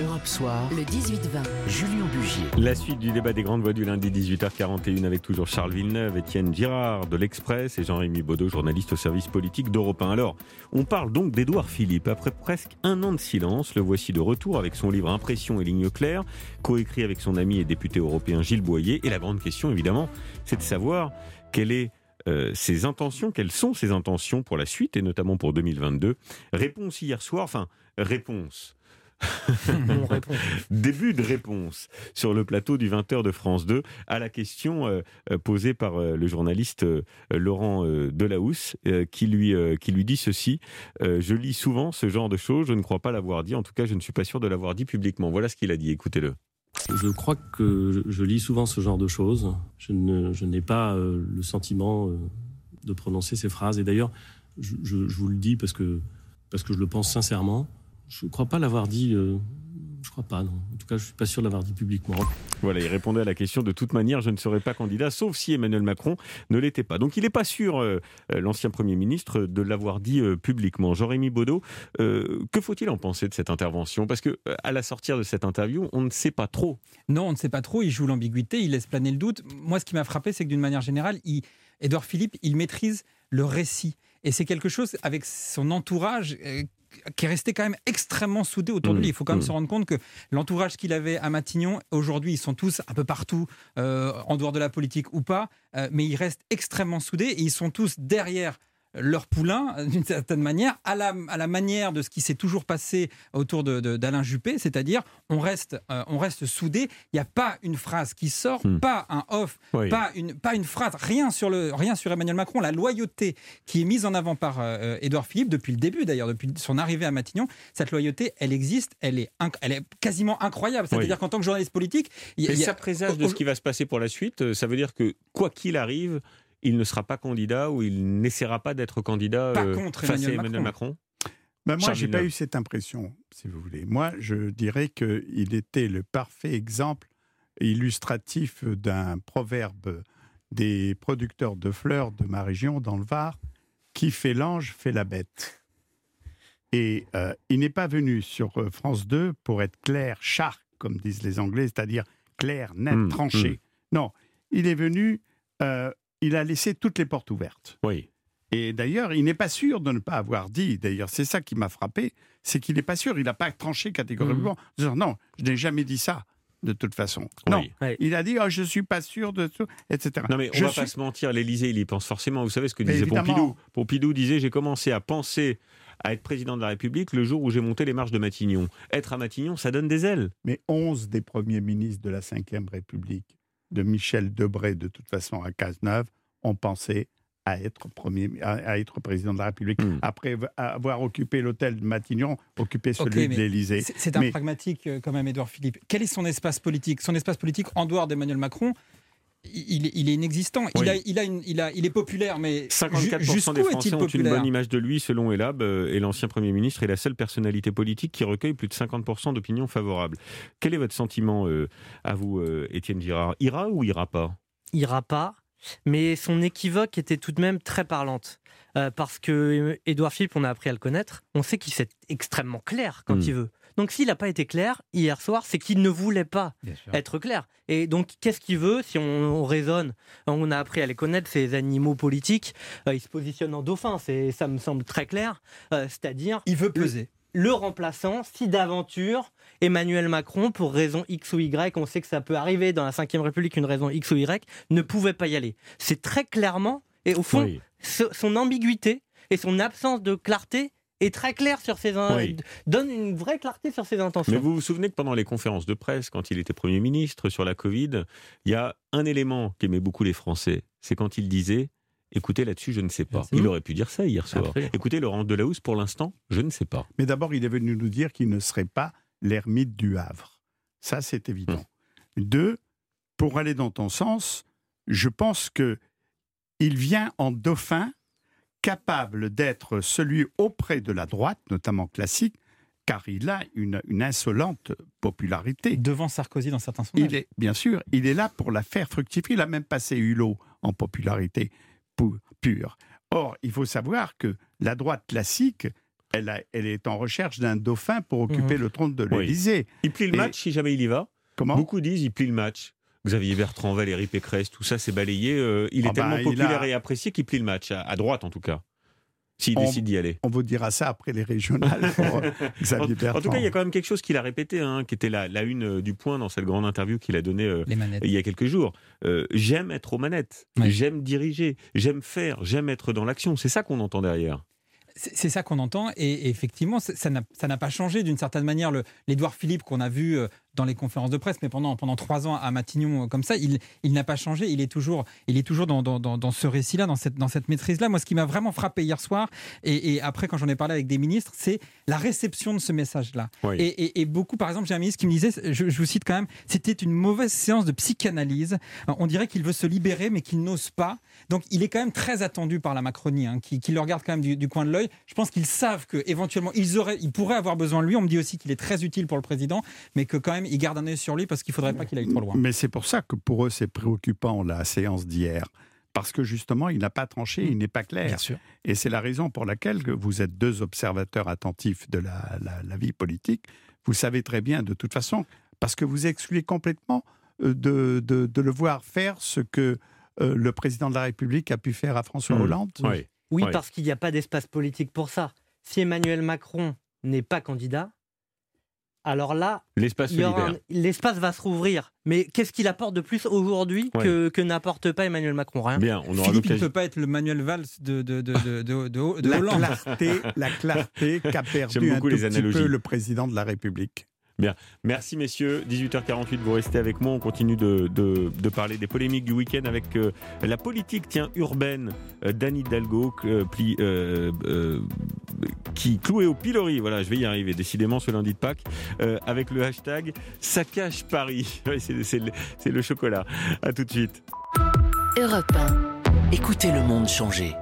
Europe Soir, le 18-20, Julien Bugier. La suite du débat des grandes voix du lundi 18h41 avec toujours Charles Villeneuve, Étienne Girard de l'Express et Jean-Rémy Baudot, journaliste au service politique d'Europe 1. Alors, on parle donc d'Édouard Philippe. Après presque un an de silence, le voici de retour avec son livre Impression et lignes claires, coécrit avec son ami et député européen Gilles Boyer. Et la grande question, évidemment, c'est de savoir quelle est euh, ses intentions, quelles sont ses intentions pour la suite et notamment pour 2022. Réponse hier soir, enfin réponse. Début de réponse sur le plateau du 20h de France 2 à la question euh, euh, posée par le journaliste Laurent Delahousse qui, lui, qui lui dit ceci Je lis souvent ce genre de choses, je ne crois pas l'avoir dit, en tout cas je ne suis pas sûr de l'avoir dit publiquement. Voilà ce qu'il a dit, écoutez-le. Je crois que je lis souvent ce genre de choses. Je, n'ai pas euh, le sentiment euh, de prononcer ces phrases. Et d'ailleurs, je, vous le dis parce que, parce que je le pense sincèrement. Je ne crois pas l'avoir dit euh, je crois pas, non. En tout cas, je suis pas sûr de l'avoir dit publiquement. Voilà, il répondait à la question de toute manière, je ne serai pas candidat, sauf si Emmanuel Macron ne l'était pas. Donc il n'est pas sûr, euh, euh, l'ancien Premier ministre, de l'avoir dit euh, publiquement. Jean-Rémy Baudot, que faut-il en penser de cette intervention? Parce que à la sortie de cette interview, on ne sait pas trop. Non, on ne sait pas trop. Il joue l'ambiguïté, il laisse planer le doute. Moi, ce qui m'a frappé, c'est que d'une manière générale, il... Édouard Philippe, il maîtrise le récit. Et c'est quelque chose avec son entourage qui est resté quand même extrêmement soudé autour de lui. Mmh. Il faut quand même mmh. se rendre compte que l'entourage qu'il avait à Matignon, aujourd'hui, ils sont tous un peu partout, euh, en dehors de la politique ou pas, euh, mais ils restent extrêmement soudés et ils sont tous derrière leur poulain, d'une certaine manière, à la, à la manière de ce qui s'est toujours passé autour d'Alain de, Juppé, c'est-à-dire on reste, euh, on reste soudé. Il n'y a pas une phrase qui sort, hmm. pas un off, pas, une, pas une phrase, rien sur, le, rien sur Emmanuel Macron. La loyauté qui est mise en avant par euh, Édouard Philippe depuis le début, d'ailleurs, depuis son arrivée à Matignon, cette loyauté, elle existe, elle est, elle est quasiment incroyable. C'est-à-dire qu'en tant que journaliste politique, il y a, ça présage de ce qui va se passer pour la suite. Euh, ça veut dire que quoi qu'il arrive, il ne sera pas candidat ou il n'essaiera pas d'être candidat pas euh, contre face Emmanuel à Emmanuel Macron, ben Moi, j'ai pas eu cette impression, si vous voulez. Moi, je dirais qu'il était le parfait exemple illustratif d'un proverbe des producteurs de fleurs de ma région, dans le Var, qui fait l'ange fait la bête. Et euh, il n'est pas venu sur euh, France 2 pour être clair, sharp, comme disent les Anglais, c'est-à-dire clair, net, mmh, tranché. Mmh. Non, il est venu il a laissé toutes les portes ouvertes. Oui. Et d'ailleurs, il n'est pas sûr de ne pas avoir dit, d'ailleurs, c'est ça qui m'a frappé, c'est qu'il n'est pas sûr, il n'a pas tranché catégoriquement, mmh. disant non, je n'ai jamais dit ça, de toute façon. Non, il a dit, oh, je ne suis pas sûr de tout, etc. Non, mais on ne va pas se mentir, l'Élysée, il y pense forcément. Vous savez ce que disait Pompidou Pompidou disait, j'ai commencé à penser à être président de la République le jour où j'ai monté les marches de Matignon. Être à Matignon, ça donne des ailes. Mais 11 des premiers ministres de la Ve République de Michel Debré, de toute façon, à Cazeneuve, ont pensé à être, premier, à, être président de la République. Hmm. Après avoir occupé l'hôtel de Matignon, occuper celui de l'Élysée. C'est un pragmatique euh, quand même, Édouard Philippe. Quel est son espace politique? Son espace politique en dehors d'Emmanuel Macron il, est inexistant. Il, a, il, a il, a, il, est populaire, mais 54% des Français ont une bonne image de lui, selon Elab, euh, et l'ancien Premier ministre est la seule personnalité politique qui recueille plus de 50% d'opinions favorables. Quel est votre sentiment euh, à vous, euh, Étienne Girard? Ira ou ira pas? Ira pas, mais son équivoque était tout de même très parlante. parce que Édouard Philippe, on a appris à le connaître, on sait qu'il est extrêmement clair quand hmm. il veut. Donc s'il n'a pas été clair hier soir, c'est qu'il ne voulait pas être clair. Et donc qu'est-ce qu'il veut Si on, raisonne, on a appris à les connaître, ces animaux politiques, euh, ils se positionnent en dauphin, ça me semble très clair. Euh, c'est-à-dire... Il veut peser. Le, remplaçant, si d'aventure Emmanuel Macron, pour raison X ou Y, on sait que ça peut arriver dans la Ve République, une raison X ou Y, ne pouvait pas y aller. C'est très clairement, et au fond, son ambiguïté et son absence de clarté est très clair sur ses donne une vraie clarté sur ses intentions. Mais vous vous souvenez que pendant les conférences de presse, quand il était Premier ministre sur la Covid, il y a un élément qu'aimaient beaucoup les Français, c'est quand il disait Écoutez, là-dessus, je ne sais pas. Il aurait pu dire ça hier soir. Écoutez, Laurent Delahousse, pour l'instant, je ne sais pas. Mais d'abord, il est venu nous dire qu'il ne serait pas l'ermite du Havre. Ça, c'est évident. Hum. Deux, pour aller dans ton sens, je pense que il vient en dauphin capable d'être celui auprès de la droite, notamment classique, car il a une, insolente popularité. Devant Sarkozy dans certains sondages. Il est, bien sûr, il est là pour la faire fructifier. Il a même passé Hulot en popularité pure. Or, il faut savoir que la droite classique elle, elle est en recherche d'un dauphin pour occuper mhm. le trône de l'Élysée. Il plie le match si jamais il y va. Comment? Beaucoup disent il plie le match. Xavier Bertrand, Valérie Pécresse, tout ça c'est balayé. Euh, il est ah tellement bah, populaire et apprécié qu'il plie le match, à, droite en tout cas. S'il décide d'y aller. On vous dira ça après les régionales pour Xavier Bertrand. En tout cas, il y a quand même quelque chose qu'il a répété, hein, qui était la, une euh, du point dans cette grande interview qu'il a donnée euh, il y a quelques jours. j'aime être aux manettes, j'aime diriger, j'aime faire, j'aime être dans l'action. C'est ça qu'on entend derrière. C'est ça qu'on entend et, effectivement, ça n'a pas changé d'une certaine manière. L'Édouard Philippe qu'on a vu euh, dans les conférences de presse, mais pendant, pendant trois ans à Matignon euh, comme ça, il, il n'a pas changé. Il est toujours, il est toujours dans, dans, dans ce récit-là, dans cette, dans cette maîtrise-là. Moi, ce qui m'a vraiment frappé hier soir, et, après quand j'en ai parlé avec des ministres, c'est la réception de ce message-là. Et, beaucoup, par exemple, j'ai un ministre qui me disait, je, vous cite quand même, c'était une mauvaise séance de psychanalyse. On dirait qu'il veut se libérer, mais qu'il n'ose pas. Donc, il est quand même très attendu par la Macronie, hein, qui, le regarde quand même du, coin de l'œil. Je pense qu'ils savent que éventuellement, ils auraient, ils pourraient avoir besoin de lui. On me dit aussi qu'il est très utile pour le président, mais que quand même il garde un œil sur lui parce qu'il ne faudrait pas qu'il aille trop loin. Mais c'est pour ça que pour eux, c'est préoccupant la séance d'hier. Parce que justement, il n'a pas tranché, il n'est pas clair. Et c'est la raison pour laquelle vous êtes deux observateurs attentifs de la, vie politique. Vous savez très bien, de toute façon, parce que vous excluez complètement euh, de, de, le voir faire ce que euh, le président de la République a pu faire à François mmh. Hollande. Oui, oui parce qu'il n'y a pas d'espace politique pour ça. Si Emmanuel Macron n'est pas candidat, alors là, l'espace va se rouvrir. Mais qu'est-ce qu'il apporte de plus aujourd'hui que, n'apporte pas Emmanuel Macron? Rien. Bien, on Philippe, ne peut pas être le Manuel Valls de, de, de, de, la Clarté, la clarté qu'a perdu un tout petit peu le président de la République. Merci messieurs. 18h48, vous restez avec moi. On continue de, parler des polémiques du week-end avec euh, la politique tiens, urbaine euh, d'Annie Dalgo euh, qui clouait au pilori. Voilà, je vais y arriver décidément ce lundi de Pâques avec le hashtag Ça cache Paris. c'est le, le chocolat. À tout de suite. Europe 1. Écoutez le monde changer.